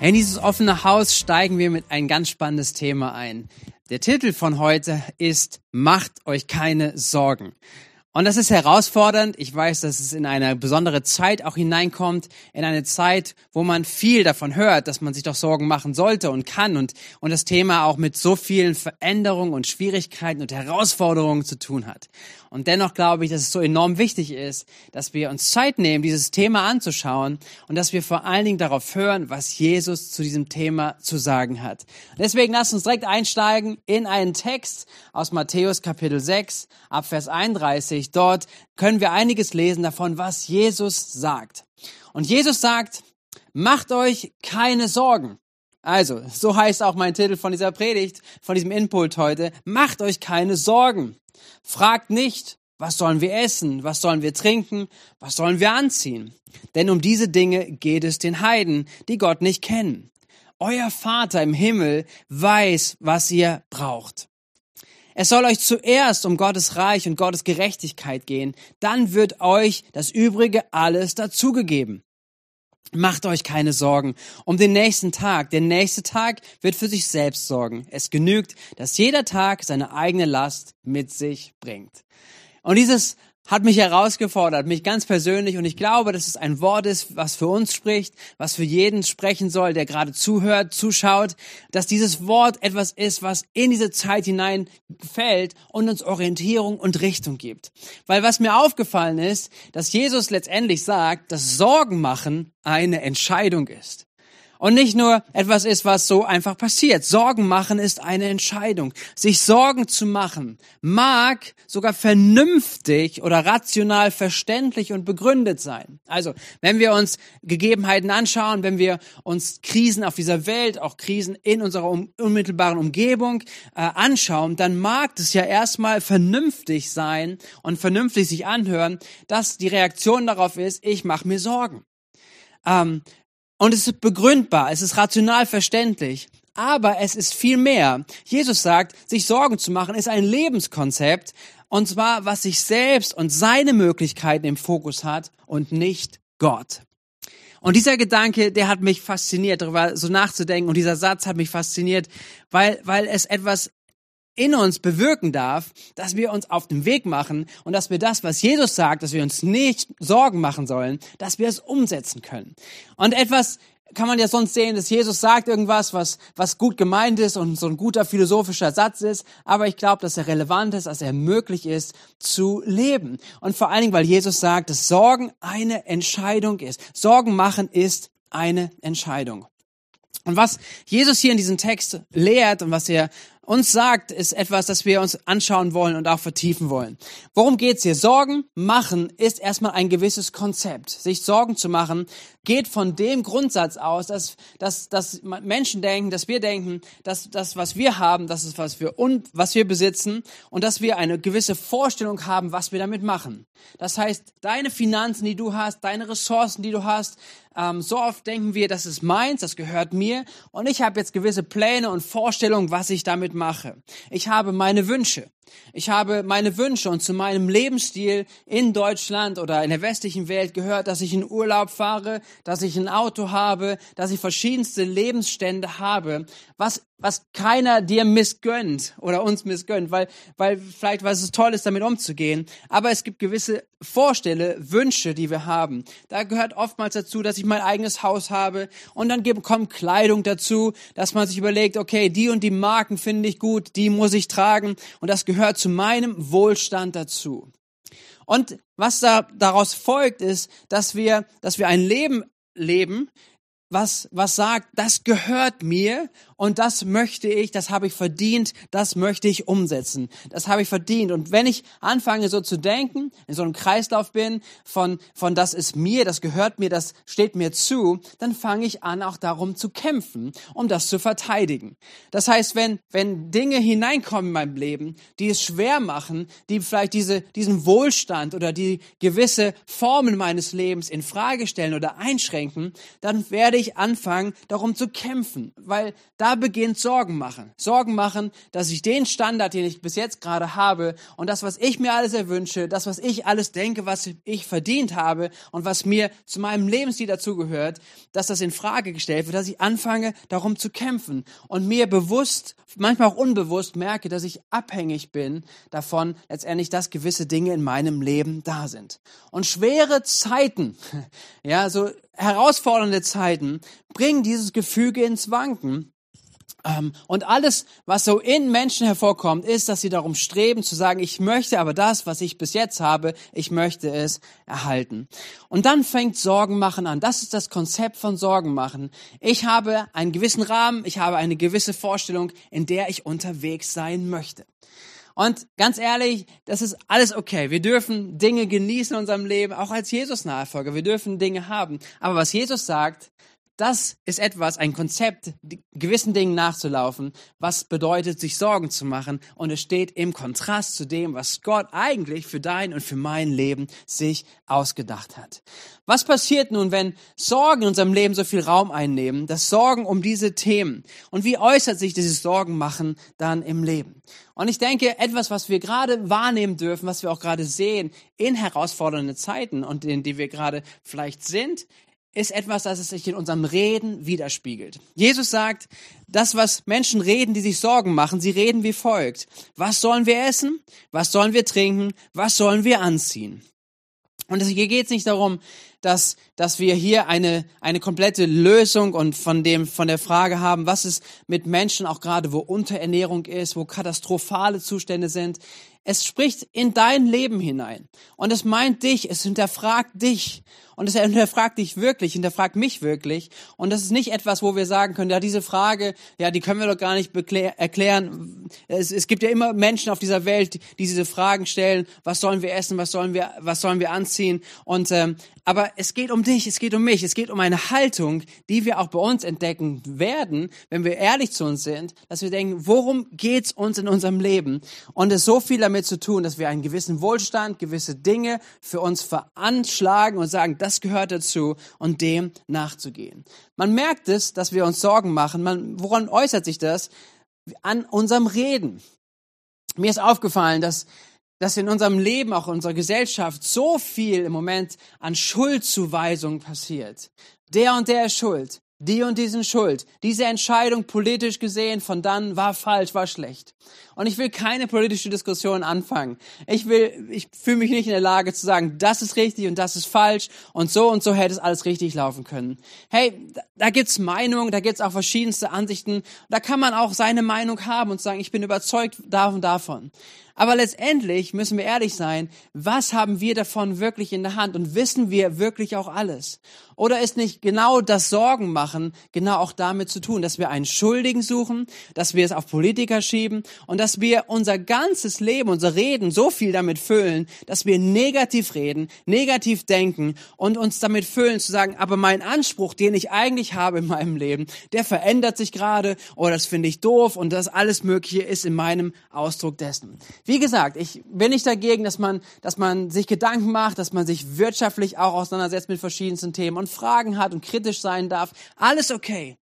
In dieses offene Haus steigen wir mit ein ganz spannendes Thema ein. Der Titel von heute ist Macht euch keine Sorgen. Und das ist herausfordernd. Ich weiß, dass es in eine besondere Zeit auch hineinkommt, in eine Zeit, wo man viel davon hört, dass man sich doch Sorgen machen sollte und kann und, und das Thema auch mit so vielen Veränderungen und Schwierigkeiten und Herausforderungen zu tun hat. Und dennoch glaube ich, dass es so enorm wichtig ist, dass wir uns Zeit nehmen, dieses Thema anzuschauen und dass wir vor allen Dingen darauf hören, was Jesus zu diesem Thema zu sagen hat. Deswegen lasst uns direkt einsteigen in einen Text aus Matthäus Kapitel 6 ab Vers 31 nämlich dort können wir einiges lesen davon, was Jesus sagt. Und Jesus sagt, macht euch keine Sorgen. Also, so heißt auch mein Titel von dieser Predigt, von diesem Input heute. Macht euch keine Sorgen. Fragt nicht, was sollen wir essen? Was sollen wir trinken? Was sollen wir anziehen? Denn um diese Dinge geht es den Heiden, die Gott nicht kennen. Euer Vater im Himmel weiß, was ihr braucht. Es soll euch zuerst um Gottes Reich und Gottes Gerechtigkeit gehen. Dann wird euch das Übrige alles dazugegeben. Macht euch keine Sorgen um den nächsten Tag. Der nächste Tag wird für sich selbst sorgen. Es genügt, dass jeder Tag seine eigene Last mit sich bringt. Und dieses hat mich herausgefordert, mich ganz persönlich. Und ich glaube, dass es ein Wort ist, was für uns spricht, was für jeden sprechen soll, der gerade zuhört, zuschaut, dass dieses Wort etwas ist, was in diese Zeit hinein fällt und uns Orientierung und Richtung gibt. Weil was mir aufgefallen ist, dass Jesus letztendlich sagt, dass Sorgen machen eine Entscheidung ist. Und nicht nur etwas ist, was so einfach passiert. Sorgen machen ist eine Entscheidung. Sich Sorgen zu machen mag sogar vernünftig oder rational verständlich und begründet sein. Also, wenn wir uns Gegebenheiten anschauen, wenn wir uns Krisen auf dieser Welt, auch Krisen in unserer unmittelbaren Umgebung äh, anschauen, dann mag es ja erstmal vernünftig sein und vernünftig sich anhören, dass die Reaktion darauf ist, ich mache mir Sorgen. Ähm, und es ist begründbar, es ist rational verständlich. Aber es ist viel mehr. Jesus sagt, sich Sorgen zu machen ist ein Lebenskonzept. Und zwar, was sich selbst und seine Möglichkeiten im Fokus hat und nicht Gott. Und dieser Gedanke, der hat mich fasziniert, darüber so nachzudenken. Und dieser Satz hat mich fasziniert, weil, weil es etwas in uns bewirken darf, dass wir uns auf den Weg machen und dass wir das, was Jesus sagt, dass wir uns nicht Sorgen machen sollen, dass wir es umsetzen können. Und etwas kann man ja sonst sehen, dass Jesus sagt irgendwas, was, was gut gemeint ist und so ein guter philosophischer Satz ist, aber ich glaube, dass er relevant ist, dass er möglich ist zu leben. Und vor allen Dingen, weil Jesus sagt, dass Sorgen eine Entscheidung ist. Sorgen machen ist eine Entscheidung. Und was Jesus hier in diesem Text lehrt und was er uns sagt, ist etwas, das wir uns anschauen wollen und auch vertiefen wollen. Worum geht's hier? Sorgen machen ist erstmal ein gewisses Konzept. Sich Sorgen zu machen geht von dem Grundsatz aus, dass, dass, dass Menschen denken, dass wir denken, dass das, was wir haben, das ist, was wir, und, was wir besitzen und dass wir eine gewisse Vorstellung haben, was wir damit machen. Das heißt, deine Finanzen, die du hast, deine Ressourcen, die du hast, ähm, so oft denken wir, das ist meins, das gehört mir und ich habe jetzt gewisse Pläne und Vorstellungen, was ich damit mache. Ich habe meine Wünsche. Ich habe meine Wünsche und zu meinem Lebensstil in Deutschland oder in der westlichen Welt gehört, dass ich in Urlaub fahre, dass ich ein Auto habe, dass ich verschiedenste Lebensstände habe, was, was keiner dir missgönnt oder uns missgönnt, weil, weil vielleicht, weil es toll ist, damit umzugehen. Aber es gibt gewisse Vorstelle, Wünsche, die wir haben. Da gehört oftmals dazu, dass ich mein eigenes Haus habe und dann kommt Kleidung dazu, dass man sich überlegt, okay, die und die Marken finde ich gut, die muss ich tragen und das gehört gehört zu meinem Wohlstand dazu. Und was da daraus folgt, ist, dass wir, dass wir ein Leben leben, was, was sagt, das gehört mir und das möchte ich, das habe ich verdient, das möchte ich umsetzen. Das habe ich verdient. Und wenn ich anfange so zu denken, in so einem Kreislauf bin von, von das ist mir, das gehört mir, das steht mir zu, dann fange ich an, auch darum zu kämpfen, um das zu verteidigen. Das heißt, wenn, wenn Dinge hineinkommen in meinem Leben, die es schwer machen, die vielleicht diese, diesen Wohlstand oder die gewisse Formen meines Lebens in Frage stellen oder einschränken, dann werde ehrlich anfangen, darum zu kämpfen, weil da beginnt Sorgen machen. Sorgen machen, dass ich den Standard, den ich bis jetzt gerade habe und das, was ich mir alles erwünsche, das, was ich alles denke, was ich verdient habe und was mir zu meinem Lebensstil dazugehört, dass das in Frage gestellt wird, dass ich anfange, darum zu kämpfen und mir bewusst, manchmal auch unbewusst merke, dass ich abhängig bin davon, letztendlich, dass gewisse Dinge in meinem Leben da sind. Und schwere Zeiten, ja, so herausfordernde Zeiten bringen dieses Gefüge ins Wanken. Ähm, und alles, was so in Menschen hervorkommt, ist, dass sie darum streben zu sagen, ich möchte aber das, was ich bis jetzt habe, ich möchte es erhalten. Und dann fängt Sorgen machen an. Das ist das Konzept von Sorgen machen. Ich habe einen gewissen Rahmen, ich habe eine gewisse Vorstellung, in der ich unterwegs sein möchte. Und ganz ehrlich, das ist alles okay. Wir dürfen Dinge genießen in unserem Leben, auch als Jesus-Nachfolger. Wir dürfen Dinge haben. Aber was Jesus sagt, das ist etwas, ein Konzept, gewissen Dingen nachzulaufen, was bedeutet, sich Sorgen zu machen. Und es steht im Kontrast zu dem, was Gott eigentlich für dein und für mein Leben sich ausgedacht hat. Was passiert nun, wenn Sorgen in unserem Leben so viel Raum einnehmen? Das Sorgen um diese Themen. Und wie äußert sich dieses Sorgen machen dann im Leben? Und ich denke, etwas, was wir gerade wahrnehmen dürfen, was wir auch gerade sehen in herausfordernden Zeiten und in die wir gerade vielleicht sind, ist etwas, das es sich in unserem Reden widerspiegelt. Jesus sagt, das, was Menschen reden, die sich Sorgen machen, sie reden wie folgt. Was sollen wir essen? Was sollen wir trinken? Was sollen wir anziehen? Und hier geht es nicht darum, dass, dass wir hier eine, eine komplette Lösung und von dem, von der Frage haben, was ist mit Menschen auch gerade, wo Unterernährung ist, wo katastrophale Zustände sind. Es spricht in dein Leben hinein. Und es meint dich, es hinterfragt dich. Und es hinterfragt dich wirklich, hinterfragt mich wirklich. Und das ist nicht etwas, wo wir sagen können, ja, diese Frage, ja, die können wir doch gar nicht erklären. Es, es gibt ja immer Menschen auf dieser Welt, die diese Fragen stellen. Was sollen wir essen? Was sollen wir, was sollen wir anziehen? Und, ähm, aber es geht um dich, es geht um mich, es geht um eine Haltung, die wir auch bei uns entdecken werden, wenn wir ehrlich zu uns sind, dass wir denken, worum geht's uns in unserem Leben? Und es so viel damit zu tun, dass wir einen gewissen Wohlstand, gewisse Dinge für uns veranschlagen und sagen, das gehört dazu und dem nachzugehen. Man merkt es, dass wir uns Sorgen machen. Man, woran äußert sich das? An unserem Reden. Mir ist aufgefallen, dass dass in unserem Leben, auch in unserer Gesellschaft, so viel im Moment an Schuldzuweisung passiert. Der und der ist schuld. Die und die sind schuld. Diese Entscheidung politisch gesehen von dann war falsch, war schlecht. Und ich will keine politische Diskussion anfangen. Ich will, ich fühle mich nicht in der Lage zu sagen, das ist richtig und das ist falsch und so und so hätte es alles richtig laufen können. Hey, da gibt's Meinungen, da gibt's auch verschiedenste Ansichten. Da kann man auch seine Meinung haben und sagen, ich bin überzeugt davon, davon. Aber letztendlich müssen wir ehrlich sein, was haben wir davon wirklich in der Hand und wissen wir wirklich auch alles? Oder ist nicht genau das Sorgen machen genau auch damit zu tun, dass wir einen Schuldigen suchen, dass wir es auf Politiker schieben und dass wir unser ganzes Leben, unser Reden so viel damit füllen, dass wir negativ reden, negativ denken und uns damit füllen zu sagen, aber mein Anspruch, den ich eigentlich habe in meinem Leben, der verändert sich gerade oder das finde ich doof und das alles Mögliche ist in meinem Ausdruck dessen. Wie gesagt, ich bin nicht dagegen, dass man, dass man sich Gedanken macht, dass man sich wirtschaftlich auch auseinandersetzt mit verschiedensten Themen und Fragen hat und kritisch sein darf. Alles okay.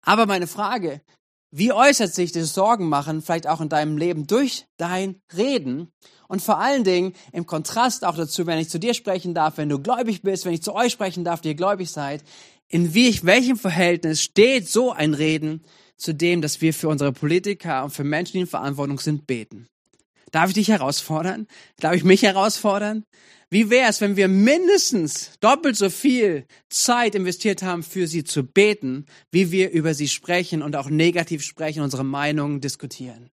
Aber meine Frage, wie äußert sich das Sorgen machen vielleicht auch in deinem Leben durch dein Reden? Und vor allen Dingen im Kontrast auch dazu, wenn ich zu dir sprechen darf, wenn du gläubig bist, wenn ich zu euch sprechen darf, die ihr gläubig seid, in wie, welchem Verhältnis steht so ein Reden zu dem, dass wir für unsere Politiker und für Menschen, die in Verantwortung sind, beten? Darf ich dich herausfordern? Darf ich mich herausfordern? Wie wäre es, wenn wir mindestens doppelt so viel Zeit investiert haben, für sie zu beten, wie wir über sie sprechen und auch negativ sprechen, unsere Meinungen diskutieren?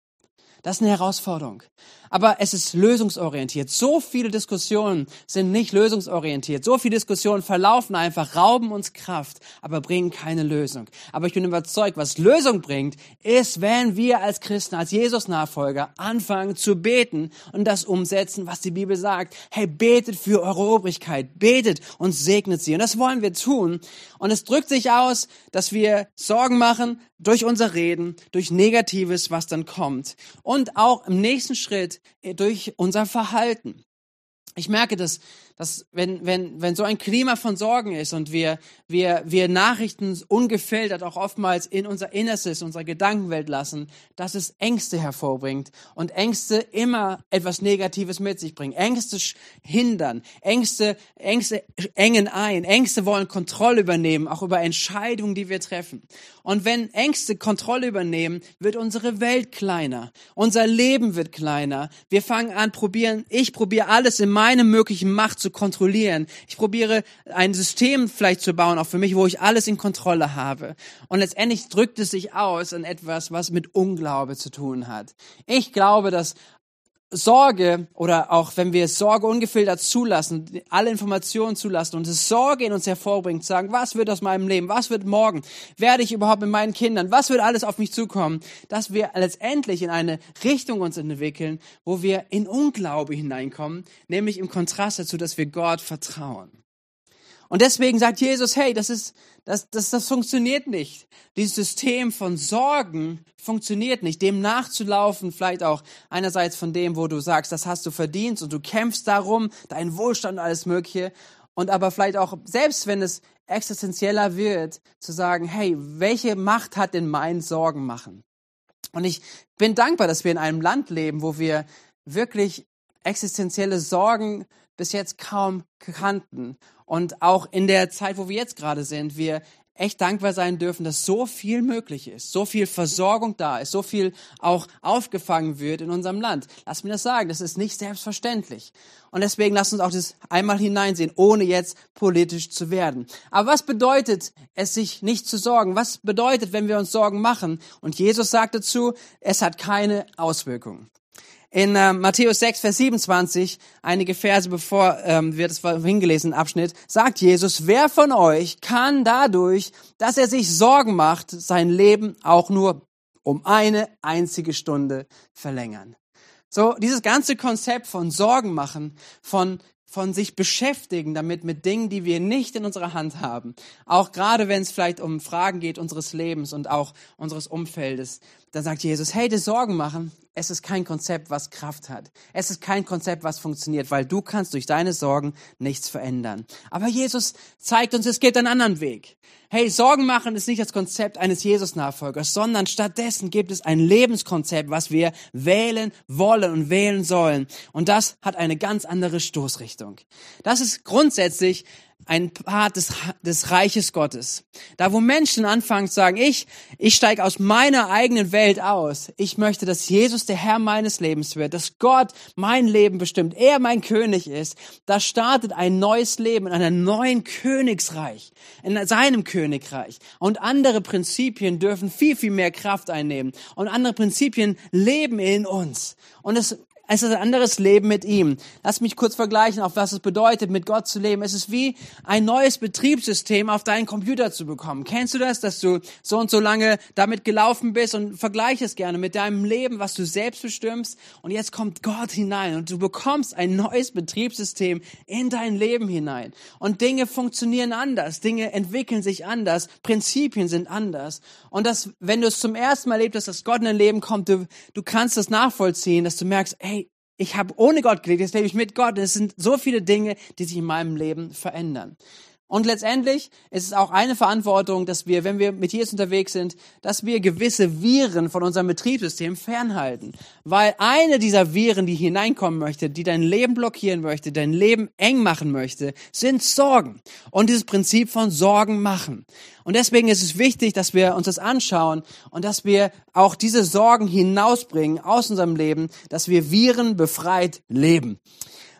Das ist eine Herausforderung aber es ist lösungsorientiert. So viele Diskussionen sind nicht lösungsorientiert. So viele Diskussionen verlaufen einfach, rauben uns Kraft, aber bringen keine Lösung. Aber ich bin überzeugt, was Lösung bringt, ist, wenn wir als Christen, als Jesus-Nachfolger anfangen zu beten und das umsetzen, was die Bibel sagt. Hey, betet für eure Obrigkeit, betet und segnet sie. Und das wollen wir tun. Und es drückt sich aus, dass wir Sorgen machen durch unser Reden, durch Negatives, was dann kommt. Und auch im nächsten Schritt durch unser Verhalten. Ich merke, dass, dass wenn, wenn, wenn so ein Klima von Sorgen ist und wir, wir, wir Nachrichten ungefiltert auch oftmals in unser Innerstes, unserer Gedankenwelt lassen, dass es Ängste hervorbringt und Ängste immer etwas Negatives mit sich bringen. Ängste hindern, Ängste, Ängste engen ein, Ängste wollen Kontrolle übernehmen, auch über Entscheidungen, die wir treffen. Und wenn Ängste Kontrolle übernehmen, wird unsere Welt kleiner, unser Leben wird kleiner. Wir fangen an, probieren, ich probiere alles in meiner möglichen Macht zu kontrollieren. Ich probiere ein System vielleicht zu bauen, auch für mich, wo ich alles in Kontrolle habe. Und letztendlich drückt es sich aus in etwas, was mit Unglaube zu tun hat. Ich glaube, dass Sorge oder auch wenn wir Sorge ungefiltert zulassen, alle Informationen zulassen und es Sorge in uns hervorbringt, sagen, was wird aus meinem Leben, was wird morgen, werde ich überhaupt mit meinen Kindern, was wird alles auf mich zukommen, dass wir letztendlich in eine Richtung uns entwickeln, wo wir in Unglaube hineinkommen, nämlich im Kontrast dazu, dass wir Gott vertrauen. Und deswegen sagt Jesus, hey, das ist, das, das, das funktioniert nicht. Dieses System von Sorgen funktioniert nicht. Dem nachzulaufen, vielleicht auch einerseits von dem, wo du sagst, das hast du verdient und du kämpfst darum, deinen Wohlstand und alles Mögliche. Und aber vielleicht auch, selbst wenn es existenzieller wird, zu sagen, hey, welche Macht hat denn mein Sorgen machen? Und ich bin dankbar, dass wir in einem Land leben, wo wir wirklich existenzielle Sorgen bis jetzt kaum kannten. Und auch in der Zeit, wo wir jetzt gerade sind, wir echt dankbar sein dürfen, dass so viel möglich ist, so viel Versorgung da ist, so viel auch aufgefangen wird in unserem Land. Lass mir das sagen, das ist nicht selbstverständlich. Und deswegen lass uns auch das einmal hineinsehen, ohne jetzt politisch zu werden. Aber was bedeutet es, sich nicht zu sorgen? Was bedeutet, wenn wir uns Sorgen machen? Und Jesus sagt dazu, es hat keine Auswirkungen. In äh, Matthäus 6, Vers 27, einige Verse bevor ähm, wir das hingelesen Abschnitt, sagt Jesus, wer von euch kann dadurch, dass er sich Sorgen macht, sein Leben auch nur um eine einzige Stunde verlängern? So, dieses ganze Konzept von Sorgen machen, von von sich beschäftigen damit mit Dingen, die wir nicht in unserer Hand haben. Auch gerade wenn es vielleicht um Fragen geht unseres Lebens und auch unseres Umfeldes. Dann sagt Jesus, hey, dir Sorgen machen, es ist kein Konzept, was Kraft hat. Es ist kein Konzept, was funktioniert, weil du kannst durch deine Sorgen nichts verändern. Aber Jesus zeigt uns, es geht einen anderen Weg. Hey, Sorgen machen ist nicht das Konzept eines Jesus-Nachfolgers, sondern stattdessen gibt es ein Lebenskonzept, was wir wählen wollen und wählen sollen. Und das hat eine ganz andere Stoßrichtung. Das ist grundsätzlich ein Part des, des Reiches Gottes. Da, wo Menschen anfangen zu sagen, ich, ich steige aus meiner eigenen Welt aus. Ich möchte, dass Jesus der Herr meines Lebens wird, dass Gott mein Leben bestimmt, er mein König ist. Da startet ein neues Leben in einem neuen Königsreich, in seinem Königreich. Und andere Prinzipien dürfen viel, viel mehr Kraft einnehmen. Und andere Prinzipien leben in uns. Und es es ist ein anderes Leben mit ihm. Lass mich kurz vergleichen, auf was es bedeutet, mit Gott zu leben. Es ist wie ein neues Betriebssystem auf deinen Computer zu bekommen. Kennst du das, dass du so und so lange damit gelaufen bist und vergleich es gerne mit deinem Leben, was du selbst bestimmst. Und jetzt kommt Gott hinein und du bekommst ein neues Betriebssystem in dein Leben hinein. Und Dinge funktionieren anders. Dinge entwickeln sich anders. Prinzipien sind anders. Und das, wenn du es zum ersten Mal erlebst, dass Gott in dein Leben kommt, du, du kannst das nachvollziehen, dass du merkst, ey, ich habe ohne Gott gelebt, jetzt lebe ich mit Gott. Es sind so viele Dinge, die sich in meinem Leben verändern. Und letztendlich ist es auch eine Verantwortung, dass wir, wenn wir mit Jesus unterwegs sind, dass wir gewisse Viren von unserem Betriebssystem fernhalten. Weil eine dieser Viren, die hineinkommen möchte, die dein Leben blockieren möchte, dein Leben eng machen möchte, sind Sorgen. Und dieses Prinzip von Sorgen machen. Und deswegen ist es wichtig, dass wir uns das anschauen und dass wir auch diese Sorgen hinausbringen aus unserem Leben, dass wir Viren befreit leben.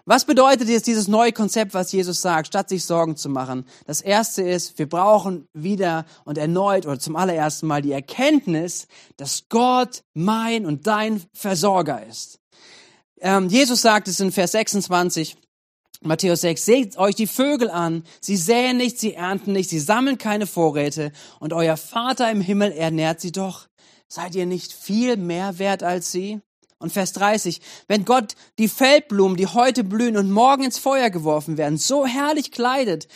Was bedeutet jetzt dieses neue Konzept, was Jesus sagt, statt sich Sorgen zu machen? Das erste ist, wir brauchen wieder und erneut oder zum allerersten Mal die Erkenntnis, dass Gott mein und dein Versorger ist. Ähm, Jesus sagt es in Vers 26, Matthäus 6, seht euch die Vögel an. Sie säen nicht, sie ernten nicht, sie sammeln keine Vorräte und euer Vater im Himmel ernährt sie doch. Seid ihr nicht viel mehr wert als sie? Und Vers 30, wenn Gott die Feldblumen, die heute blühen und morgen ins Feuer geworfen werden, so herrlich kleidet,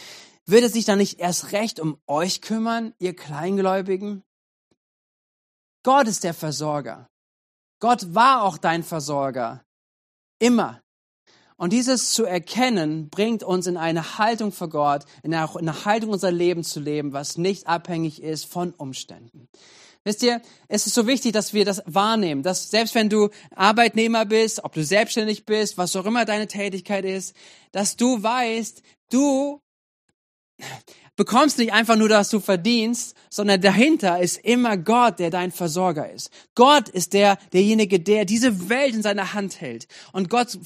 wird er sich dann nicht erst recht um euch kümmern, ihr Kleingläubigen? Gott ist der Versorger. Gott war auch dein Versorger. Immer. Und dieses zu erkennen, bringt uns in eine Haltung vor Gott, in eine Haltung unser Leben zu leben, was nicht abhängig ist von Umständen. Wisst ihr, es ist so wichtig, dass wir das wahrnehmen, dass selbst wenn du Arbeitnehmer bist, ob du selbstständig bist, was auch immer deine Tätigkeit ist, dass du weißt, du bekommst nicht einfach nur, dass du verdienst, sondern dahinter ist immer Gott, der dein Versorger ist. Gott ist der, derjenige, der diese Welt in seiner Hand hält. Und Gott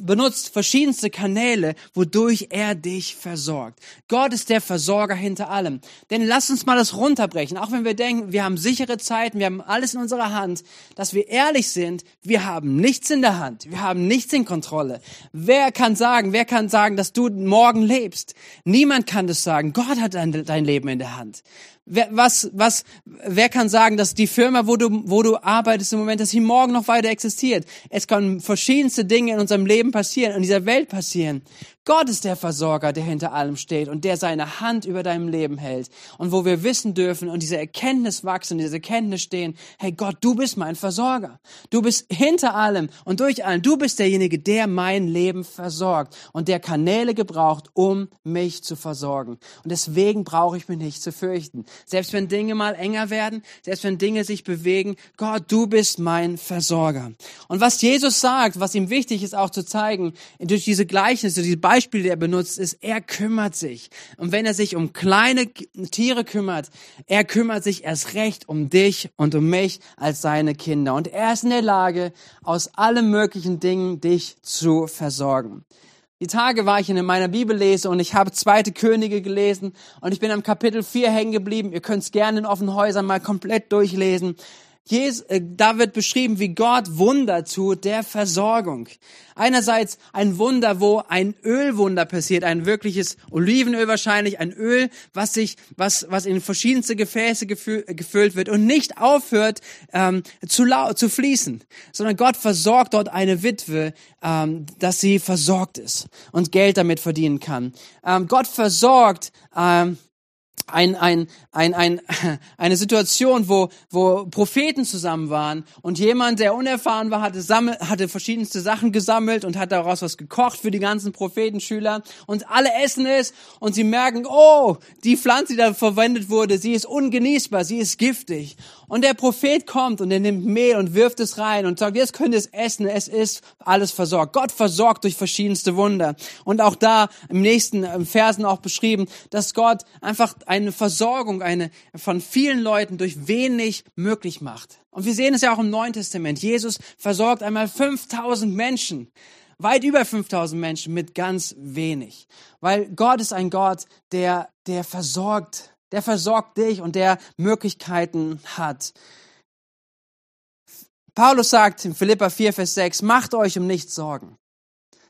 benutzt verschiedenste Kanäle, wodurch er dich versorgt. Gott ist der Versorger hinter allem. Denn lass uns mal das runterbrechen. Auch wenn wir denken, wir haben sichere Zeiten, wir haben alles in unserer Hand, dass wir ehrlich sind, wir haben nichts in der Hand. Wir haben nichts in Kontrolle. Wer kann sagen, wer kann sagen, dass du morgen lebst? Niemand kann das sagen. Gott hat dein, dein Leben in der Hand. Wer, was, was, wer kann sagen, dass die Firma, wo du, wo du arbeitest im Moment, dass sie morgen noch weiter existiert? Es können verschiedenste Dinge in unserem Leben passieren, in dieser Welt passieren. Gott ist der Versorger, der hinter allem steht und der seine Hand über deinem Leben hält. Und wo wir wissen dürfen und diese Erkenntnis wachsen, diese Erkenntnis stehen, hey Gott, du bist mein Versorger. Du bist hinter allem und durch allem. Du bist derjenige, der mein Leben versorgt und der Kanäle gebraucht, um mich zu versorgen. Und deswegen brauche ich mich nicht zu fürchten. Selbst wenn Dinge mal enger werden, selbst wenn Dinge sich bewegen, Gott, du bist mein Versorger. Und was Jesus sagt, was ihm wichtig ist auch zu zeigen, durch diese Gleichnisse, diese Beispiel, die er benutzt, ist, er kümmert sich. Und wenn er sich um kleine Tiere kümmert, er kümmert sich erst recht um dich und um mich als seine Kinder. Und er ist in der Lage, aus allen möglichen Dingen dich zu versorgen. Die Tage war ich in meiner Bibellese und ich habe zweite Könige gelesen und ich bin am Kapitel 4 hängen geblieben. Ihr könnt es gerne in offenen Häusern mal komplett durchlesen. Jesus, äh, da wird beschrieben, wie Gott Wunder tut der Versorgung. Einerseits ein Wunder, wo ein Ölwunder passiert, ein wirkliches Olivenöl wahrscheinlich, ein Öl, was sich, was, was in verschiedenste Gefäße gefüllt wird und nicht aufhört ähm, zu, zu fließen, sondern Gott versorgt dort eine Witwe, ähm, dass sie versorgt ist und Geld damit verdienen kann. Ähm, Gott versorgt ähm, ein, ein, ein, ein, eine Situation, wo, wo Propheten zusammen waren und jemand, der unerfahren war, hatte, sammel, hatte verschiedenste Sachen gesammelt und hat daraus was gekocht für die ganzen Prophetenschüler und alle essen es und sie merken, oh, die Pflanze, die da verwendet wurde, sie ist ungenießbar, sie ist giftig. Und der Prophet kommt und er nimmt Mehl und wirft es rein und sagt, jetzt könnt ihr es essen, es ist alles versorgt. Gott versorgt durch verschiedenste Wunder. Und auch da im nächsten Versen auch beschrieben, dass Gott einfach eine Versorgung eine, von vielen Leuten durch wenig möglich macht. Und wir sehen es ja auch im Neuen Testament. Jesus versorgt einmal 5000 Menschen weit über 5000 Menschen mit ganz wenig. Weil Gott ist ein Gott, der, der versorgt der versorgt dich und der Möglichkeiten hat. Paulus sagt in Philippa 4, Vers 6, macht euch um nichts Sorgen,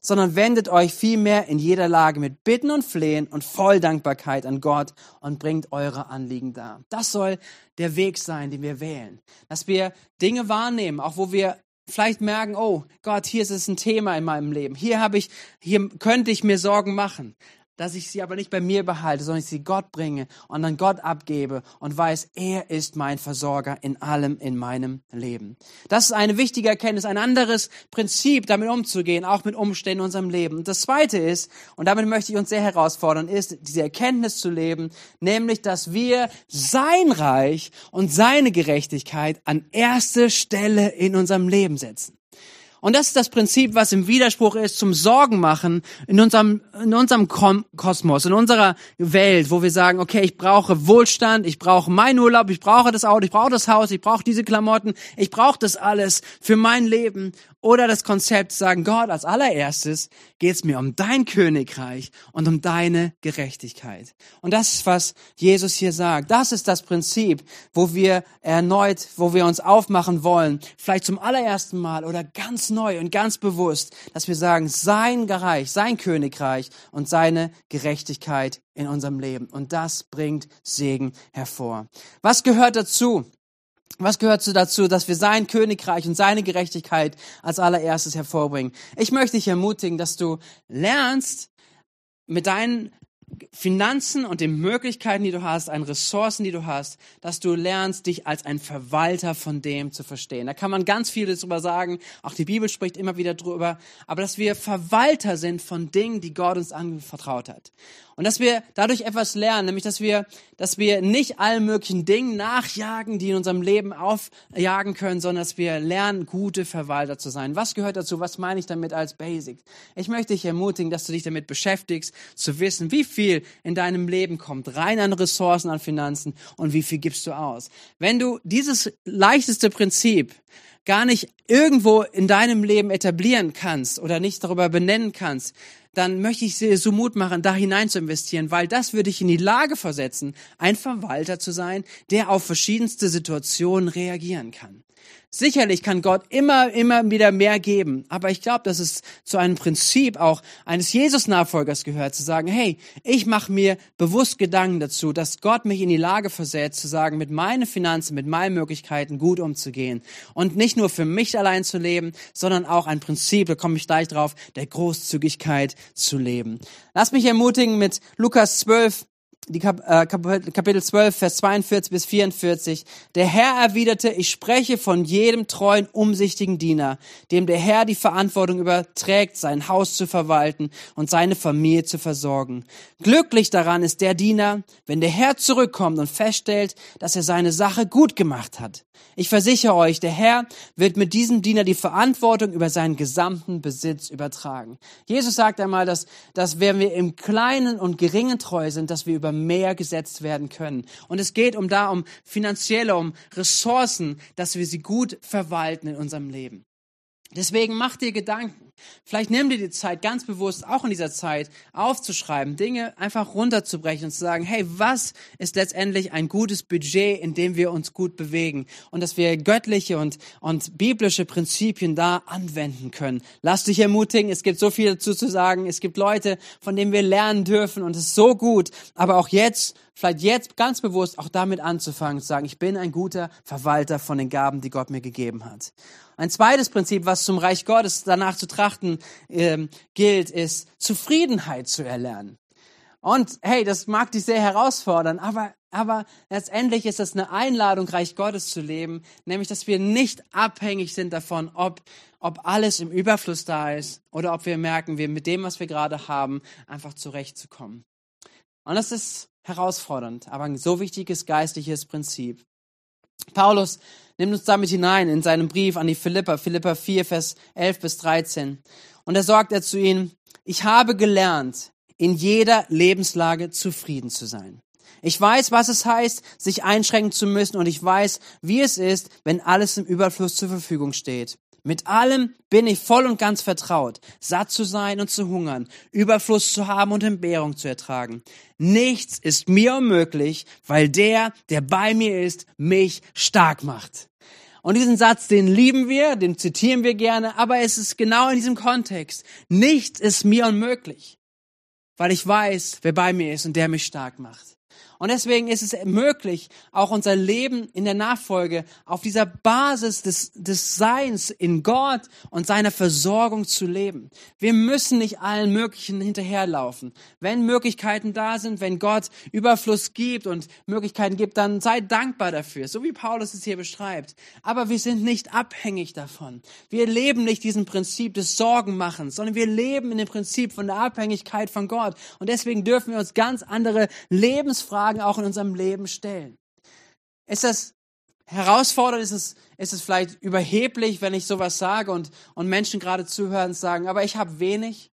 sondern wendet euch vielmehr in jeder Lage mit Bitten und Flehen und voll Dankbarkeit an Gott und bringt eure Anliegen dar. Das soll der Weg sein, den wir wählen. Dass wir Dinge wahrnehmen, auch wo wir vielleicht merken, oh Gott, hier ist es ein Thema in meinem Leben. Hier habe ich, hier könnte ich mir Sorgen machen dass ich sie aber nicht bei mir behalte, sondern ich sie Gott bringe und dann Gott abgebe und weiß, er ist mein Versorger in allem in meinem Leben. Das ist eine wichtige Erkenntnis, ein anderes Prinzip, damit umzugehen, auch mit Umständen in unserem Leben. Und das zweite ist, und damit möchte ich uns sehr herausfordern, ist, diese Erkenntnis zu leben, nämlich, dass wir sein Reich und seine Gerechtigkeit an erste Stelle in unserem Leben setzen. Und das ist das Prinzip, was im Widerspruch ist zum Sorgen machen in unserem, in unserem Kosmos, in unserer Welt, wo wir sagen, okay, ich brauche Wohlstand, ich brauche meinen Urlaub, ich brauche das Auto, ich brauche das Haus, ich brauche diese Klamotten, ich brauche das alles für mein Leben. Oder das Konzept sagen, Gott, als allererstes geht es mir um dein Königreich und um deine Gerechtigkeit. Und das ist, was Jesus hier sagt. Das ist das Prinzip, wo wir erneut, wo wir uns aufmachen wollen, vielleicht zum allerersten Mal oder ganz neu und ganz bewusst, dass wir sagen, sein Reich, sein Königreich und seine Gerechtigkeit in unserem Leben. Und das bringt Segen hervor. Was gehört dazu? Was gehört dazu, dass wir sein Königreich und seine Gerechtigkeit als allererstes hervorbringen? Ich möchte dich ermutigen, dass du lernst, mit deinen Finanzen und den Möglichkeiten, die du hast, an Ressourcen, die du hast, dass du lernst, dich als ein Verwalter von dem zu verstehen. Da kann man ganz vieles drüber sagen. Auch die Bibel spricht immer wieder drüber. Aber dass wir Verwalter sind von Dingen, die Gott uns anvertraut hat. Und dass wir dadurch etwas lernen, nämlich dass wir, dass wir nicht allen möglichen Dingen nachjagen, die in unserem Leben aufjagen können, sondern dass wir lernen, gute Verwalter zu sein. Was gehört dazu? Was meine ich damit als Basic? Ich möchte dich ermutigen, dass du dich damit beschäftigst, zu wissen, wie viel in deinem Leben kommt rein an Ressourcen, an Finanzen und wie viel gibst du aus. Wenn du dieses leichteste Prinzip gar nicht irgendwo in deinem Leben etablieren kannst oder nicht darüber benennen kannst, dann möchte ich dir so Mut machen, da hinein zu investieren, weil das würde dich in die Lage versetzen, ein Verwalter zu sein, der auf verschiedenste Situationen reagieren kann. Sicherlich kann Gott immer, immer wieder mehr geben, aber ich glaube, dass es zu einem Prinzip auch eines Jesus-Nachfolgers gehört, zu sagen, hey, ich mache mir bewusst Gedanken dazu, dass Gott mich in die Lage versetzt, zu sagen, mit meinen Finanzen, mit meinen Möglichkeiten gut umzugehen und nicht nur für mich allein zu leben, sondern auch ein Prinzip, da komme ich gleich drauf, der Großzügigkeit zu leben. Lass mich ermutigen mit Lukas 12, die Kap äh, Kapitel 12, Vers 42 bis 44. Der Herr erwiderte, ich spreche von jedem treuen, umsichtigen Diener, dem der Herr die Verantwortung überträgt, sein Haus zu verwalten und seine Familie zu versorgen. Glücklich daran ist der Diener, wenn der Herr zurückkommt und feststellt, dass er seine Sache gut gemacht hat. Ich versichere euch, der Herr wird mit diesem Diener die Verantwortung über seinen gesamten Besitz übertragen. Jesus sagt einmal, dass, dass wenn wir im Kleinen und Geringen treu sind, dass wir über mehr gesetzt werden können. Und es geht um da um finanzielle, um Ressourcen, dass wir sie gut verwalten in unserem Leben. Deswegen mach dir Gedanken. Vielleicht nimm dir die Zeit ganz bewusst, auch in dieser Zeit, aufzuschreiben, Dinge einfach runterzubrechen und zu sagen, hey, was ist letztendlich ein gutes Budget, in dem wir uns gut bewegen? Und dass wir göttliche und, und biblische Prinzipien da anwenden können. Lass dich ermutigen, es gibt so viel dazu zu sagen. Es gibt Leute, von denen wir lernen dürfen und es ist so gut. Aber auch jetzt, vielleicht jetzt ganz bewusst auch damit anzufangen, zu sagen, ich bin ein guter Verwalter von den Gaben, die Gott mir gegeben hat. Ein zweites Prinzip, was zum Reich Gottes danach zu trachten ähm, gilt, ist Zufriedenheit zu erlernen. Und hey, das mag dich sehr herausfordern, aber, aber letztendlich ist es eine Einladung, Reich Gottes zu leben, nämlich, dass wir nicht abhängig sind davon, ob, ob alles im Überfluss da ist oder ob wir merken, wir mit dem, was wir gerade haben, einfach zurechtzukommen. Und das ist herausfordernd, aber ein so wichtiges geistliches Prinzip. Paulus nimmt uns damit hinein in seinem Brief an die Philipper, Philippa 4, Vers 11 bis 13. Und da sagt er zu ihnen, ich habe gelernt, in jeder Lebenslage zufrieden zu sein. Ich weiß, was es heißt, sich einschränken zu müssen und ich weiß, wie es ist, wenn alles im Überfluss zur Verfügung steht. Mit allem bin ich voll und ganz vertraut, satt zu sein und zu hungern, Überfluss zu haben und Entbehrung zu ertragen. Nichts ist mir unmöglich, weil der, der bei mir ist, mich stark macht. Und diesen Satz, den lieben wir, den zitieren wir gerne, aber es ist genau in diesem Kontext. Nichts ist mir unmöglich, weil ich weiß, wer bei mir ist und der mich stark macht. Und deswegen ist es möglich, auch unser Leben in der Nachfolge auf dieser Basis des, des Seins in Gott und seiner Versorgung zu leben. Wir müssen nicht allen Möglichen hinterherlaufen. Wenn Möglichkeiten da sind, wenn Gott Überfluss gibt und Möglichkeiten gibt, dann sei dankbar dafür, so wie Paulus es hier beschreibt. Aber wir sind nicht abhängig davon. Wir leben nicht diesem Prinzip des Sorgenmachens, sondern wir leben in dem Prinzip von der Abhängigkeit von Gott. Und deswegen dürfen wir uns ganz andere Lebensfragen Fragen auch in unserem Leben stellen. Ist das herausfordernd? Ist es, ist es vielleicht überheblich, wenn ich sowas sage und, und Menschen gerade zuhören und sagen, aber ich habe wenig?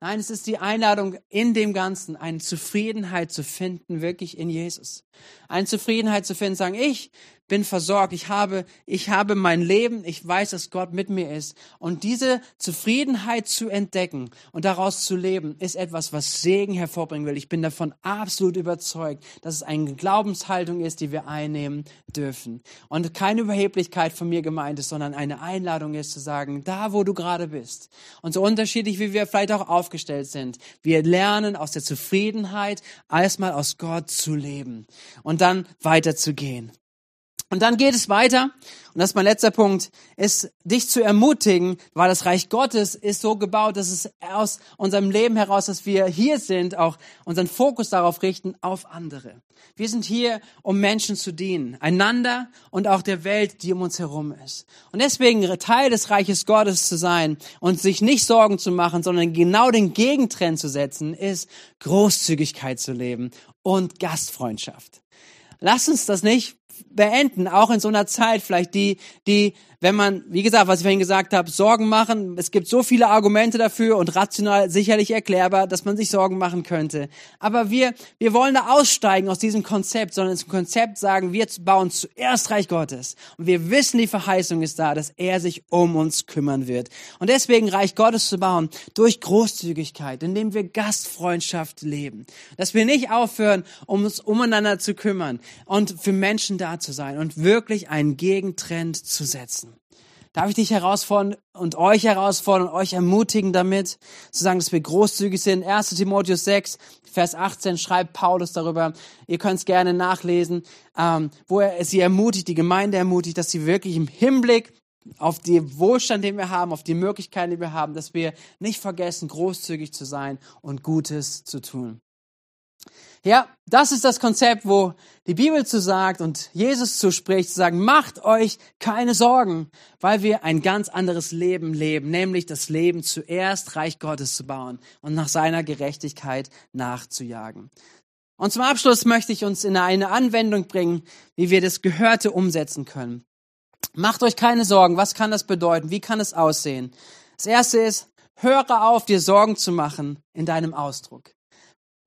Nein, es ist die Einladung in dem Ganzen, eine Zufriedenheit zu finden, wirklich in Jesus. Eine Zufriedenheit zu finden, sagen, ich bin versorgt, ich habe, ich habe mein Leben, ich weiß, dass Gott mit mir ist. Und diese Zufriedenheit zu entdecken und daraus zu leben, ist etwas, was Segen hervorbringen will. Ich bin davon absolut überzeugt, dass es eine Glaubenshaltung ist, die wir einnehmen dürfen. Und keine Überheblichkeit von mir gemeint ist, sondern eine Einladung ist zu sagen, da wo du gerade bist. Und so unterschiedlich, wie wir vielleicht auch aufgestellt sind, wir lernen aus der Zufriedenheit erstmal aus Gott zu leben und dann weiterzugehen. Und dann geht es weiter. Und das ist mein letzter Punkt, ist dich zu ermutigen, weil das Reich Gottes ist so gebaut, dass es aus unserem Leben heraus, dass wir hier sind, auch unseren Fokus darauf richten, auf andere. Wir sind hier, um Menschen zu dienen, einander und auch der Welt, die um uns herum ist. Und deswegen Teil des Reiches Gottes zu sein und sich nicht Sorgen zu machen, sondern genau den Gegentrend zu setzen, ist Großzügigkeit zu leben und Gastfreundschaft. Lass uns das nicht beenden, auch in so einer Zeit, vielleicht die, die wenn man, wie gesagt, was ich vorhin gesagt habe, Sorgen machen, es gibt so viele Argumente dafür und rational sicherlich erklärbar, dass man sich Sorgen machen könnte. Aber wir, wir wollen da aussteigen aus diesem Konzept, sondern ins Konzept sagen, wir bauen zuerst Reich Gottes. Und wir wissen, die Verheißung ist da, dass er sich um uns kümmern wird. Und deswegen Reich Gottes zu bauen, durch Großzügigkeit, indem wir Gastfreundschaft leben. Dass wir nicht aufhören, um uns umeinander zu kümmern und für Menschen da zu sein und wirklich einen Gegentrend zu setzen. Darf ich dich herausfordern und euch herausfordern und euch ermutigen damit, zu sagen, dass wir großzügig sind. 1 Timotheus 6, Vers 18 schreibt Paulus darüber. Ihr könnt es gerne nachlesen, ähm, wo er sie ermutigt, die Gemeinde ermutigt, dass sie wirklich im Hinblick auf den Wohlstand, den wir haben, auf die Möglichkeiten, die wir haben, dass wir nicht vergessen, großzügig zu sein und Gutes zu tun. Ja, das ist das Konzept, wo die Bibel zu sagt und Jesus zu spricht, zu sagen, macht euch keine Sorgen, weil wir ein ganz anderes Leben leben, nämlich das Leben zuerst Reich Gottes zu bauen und nach seiner Gerechtigkeit nachzujagen. Und zum Abschluss möchte ich uns in eine Anwendung bringen, wie wir das Gehörte umsetzen können. Macht euch keine Sorgen. Was kann das bedeuten? Wie kann es aussehen? Das erste ist, höre auf, dir Sorgen zu machen in deinem Ausdruck.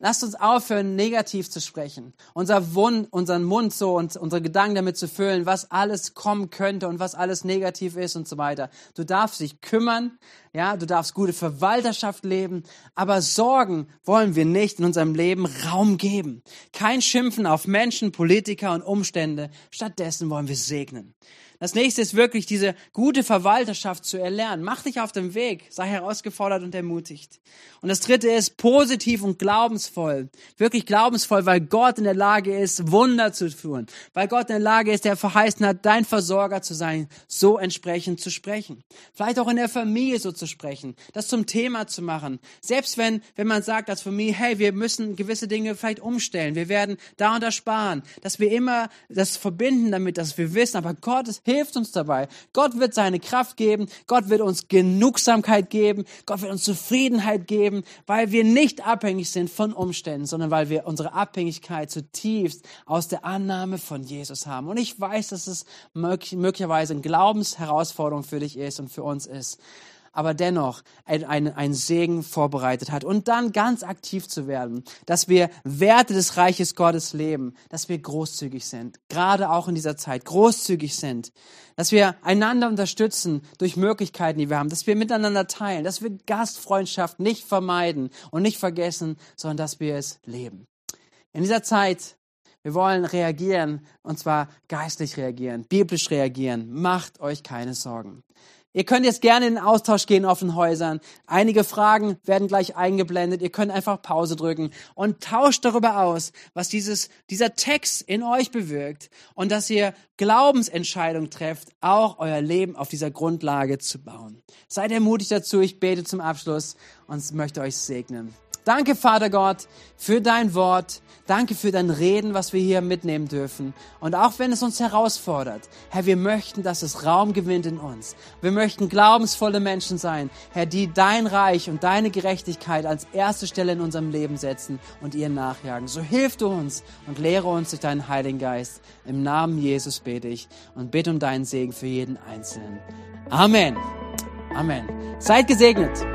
Lasst uns aufhören, negativ zu sprechen. Unser Wund, unseren Mund so und unsere Gedanken damit zu füllen, was alles kommen könnte und was alles negativ ist und so weiter. Du darfst dich kümmern, ja, du darfst gute Verwalterschaft leben, aber Sorgen wollen wir nicht in unserem Leben Raum geben. Kein Schimpfen auf Menschen, Politiker und Umstände. Stattdessen wollen wir segnen. Das nächste ist wirklich diese gute Verwalterschaft zu erlernen. Mach dich auf den Weg, sei herausgefordert und ermutigt. Und das dritte ist positiv und glaubensvoll. Wirklich glaubensvoll, weil Gott in der Lage ist, Wunder zu tun. Weil Gott in der Lage ist, der verheißen hat, dein Versorger zu sein, so entsprechend zu sprechen. Vielleicht auch in der Familie so zu sprechen, das zum Thema zu machen. Selbst wenn, wenn man sagt als Familie, hey, wir müssen gewisse Dinge vielleicht umstellen. Wir werden da und da sparen. Dass wir immer das verbinden damit, dass wir wissen, aber Gott ist hilft uns dabei. Gott wird seine Kraft geben. Gott wird uns Genugsamkeit geben. Gott wird uns Zufriedenheit geben, weil wir nicht abhängig sind von Umständen, sondern weil wir unsere Abhängigkeit zutiefst aus der Annahme von Jesus haben. Und ich weiß, dass es möglicherweise eine Glaubensherausforderung für dich ist und für uns ist aber dennoch ein, ein, ein Segen vorbereitet hat. Und dann ganz aktiv zu werden, dass wir Werte des Reiches Gottes leben, dass wir großzügig sind, gerade auch in dieser Zeit großzügig sind, dass wir einander unterstützen durch Möglichkeiten, die wir haben, dass wir miteinander teilen, dass wir Gastfreundschaft nicht vermeiden und nicht vergessen, sondern dass wir es leben. In dieser Zeit wir wollen reagieren, und zwar geistlich reagieren, biblisch reagieren. Macht euch keine Sorgen. Ihr könnt jetzt gerne in den Austausch gehen auf den Häusern. Einige Fragen werden gleich eingeblendet. Ihr könnt einfach Pause drücken und tauscht darüber aus, was dieses, dieser Text in euch bewirkt und dass ihr Glaubensentscheidungen trefft, auch euer Leben auf dieser Grundlage zu bauen. Seid ermutigt dazu. Ich bete zum Abschluss und möchte euch segnen. Danke, Vater Gott, für dein Wort. Danke für dein Reden, was wir hier mitnehmen dürfen. Und auch wenn es uns herausfordert, Herr, wir möchten, dass es Raum gewinnt in uns. Wir möchten glaubensvolle Menschen sein, Herr, die dein Reich und deine Gerechtigkeit als erste Stelle in unserem Leben setzen und ihr nachjagen. So hilf du uns und lehre uns durch deinen Heiligen Geist. Im Namen Jesus bete ich und bitte um deinen Segen für jeden Einzelnen. Amen. Amen. Seid gesegnet.